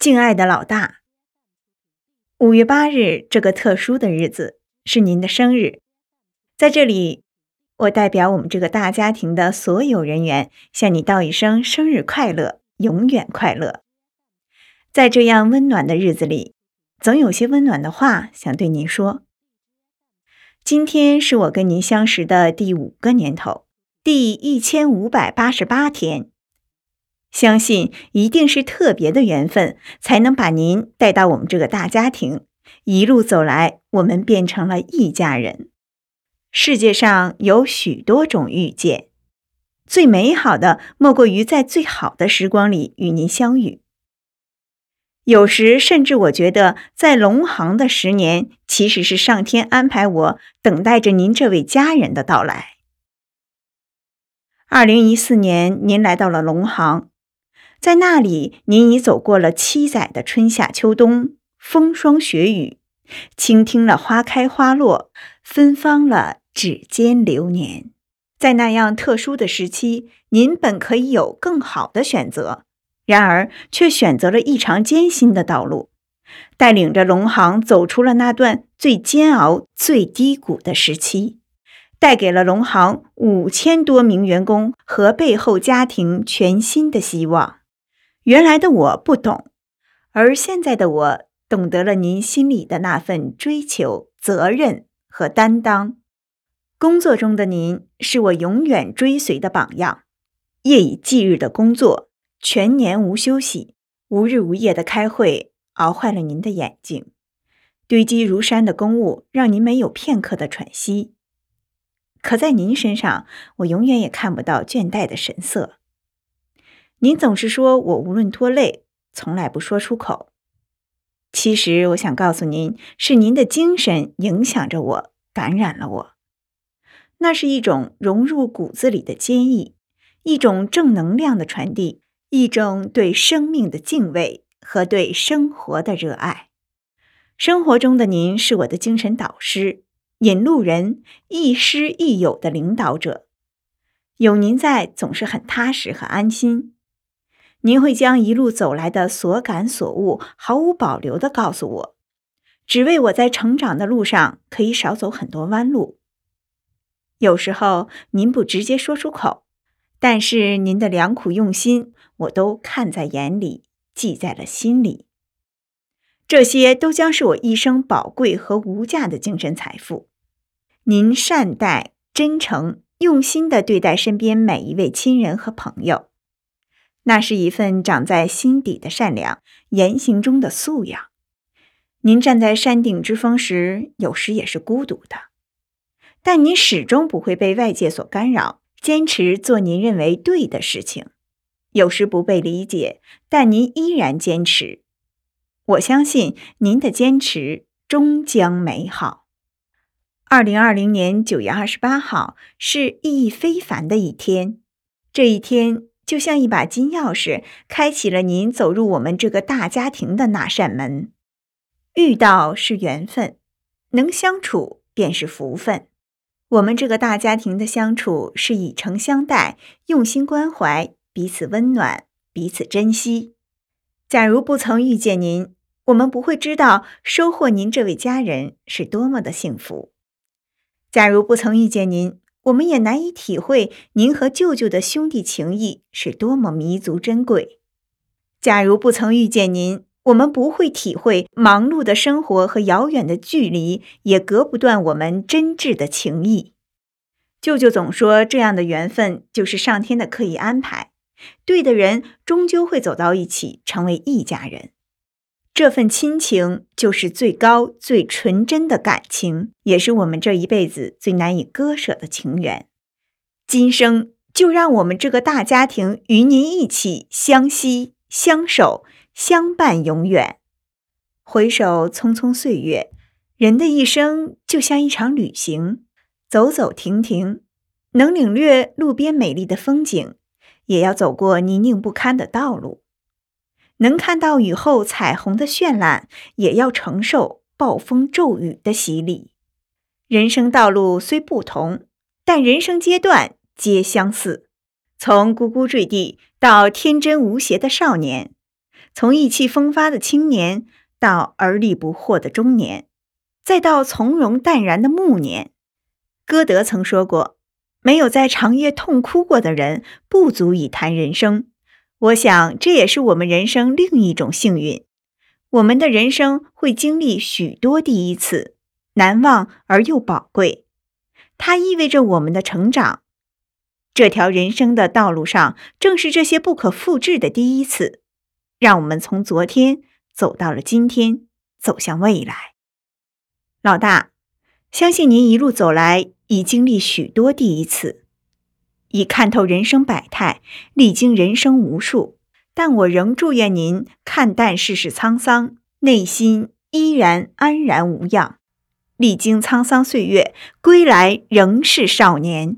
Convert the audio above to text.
敬爱的老大，五月八日这个特殊的日子是您的生日，在这里，我代表我们这个大家庭的所有人员向你道一声生日快乐，永远快乐。在这样温暖的日子里，总有些温暖的话想对您说。今天是我跟您相识的第五个年头，第一千五百八十八天。相信一定是特别的缘分，才能把您带到我们这个大家庭。一路走来，我们变成了一家人。世界上有许多种遇见，最美好的莫过于在最好的时光里与您相遇。有时甚至我觉得，在龙行的十年，其实是上天安排我等待着您这位家人的到来。二零一四年，您来到了龙行。在那里，您已走过了七载的春夏秋冬、风霜雪雨，倾听了花开花落，芬芳了指尖流年。在那样特殊的时期，您本可以有更好的选择，然而却选择了异常艰辛的道路，带领着龙行走出了那段最煎熬、最低谷的时期，带给了龙行五千多名员工和背后家庭全新的希望。原来的我不懂，而现在的我懂得了您心里的那份追求、责任和担当。工作中的您是我永远追随的榜样。夜以继日的工作，全年无休息，无日无夜的开会，熬坏了您的眼睛。堆积如山的公务让您没有片刻的喘息。可在您身上，我永远也看不到倦怠的神色。您总是说我无论多累，从来不说出口。其实我想告诉您，是您的精神影响着我，感染了我。那是一种融入骨子里的坚毅，一种正能量的传递，一种对生命的敬畏和对生活的热爱。生活中的您是我的精神导师、引路人、亦师亦友的领导者。有您在，总是很踏实和安心。您会将一路走来的所感所悟毫无保留地告诉我，只为我在成长的路上可以少走很多弯路。有时候您不直接说出口，但是您的良苦用心我都看在眼里，记在了心里。这些都将是我一生宝贵和无价的精神财富。您善待、真诚、用心地对待身边每一位亲人和朋友。那是一份长在心底的善良，言行中的素养。您站在山顶之峰时，有时也是孤独的，但您始终不会被外界所干扰，坚持做您认为对的事情。有时不被理解，但您依然坚持。我相信您的坚持终将美好。二零二零年九月二十八号是意义非凡的一天，这一天。就像一把金钥匙，开启了您走入我们这个大家庭的那扇门。遇到是缘分，能相处便是福分。我们这个大家庭的相处是以诚相待，用心关怀，彼此温暖，彼此珍惜。假如不曾遇见您，我们不会知道收获您这位家人是多么的幸福。假如不曾遇见您，我们也难以体会您和舅舅的兄弟情谊是多么弥足珍贵。假如不曾遇见您，我们不会体会忙碌的生活和遥远的距离也隔不断我们真挚的情谊。舅舅总说，这样的缘分就是上天的刻意安排，对的人终究会走到一起，成为一家人。这份亲情就是最高、最纯真的感情，也是我们这一辈子最难以割舍的情缘。今生就让我们这个大家庭与您一起相惜、相守、相伴永远。回首匆匆岁月，人的一生就像一场旅行，走走停停，能领略路边美丽的风景，也要走过泥泞不堪的道路。能看到雨后彩虹的绚烂，也要承受暴风骤雨的洗礼。人生道路虽不同，但人生阶段皆相似。从呱呱坠地到天真无邪的少年，从意气风发的青年到而立不惑的中年，再到从容淡然的暮年。歌德曾说过：“没有在长夜痛哭过的人，不足以谈人生。”我想，这也是我们人生另一种幸运。我们的人生会经历许多第一次，难忘而又宝贵。它意味着我们的成长。这条人生的道路上，正是这些不可复制的第一次，让我们从昨天走到了今天，走向未来。老大，相信您一路走来，已经历许多第一次，已看透人生百态，历经人生无数。但我仍祝愿您看淡世事沧桑，内心依然安然无恙，历经沧桑岁月，归来仍是少年。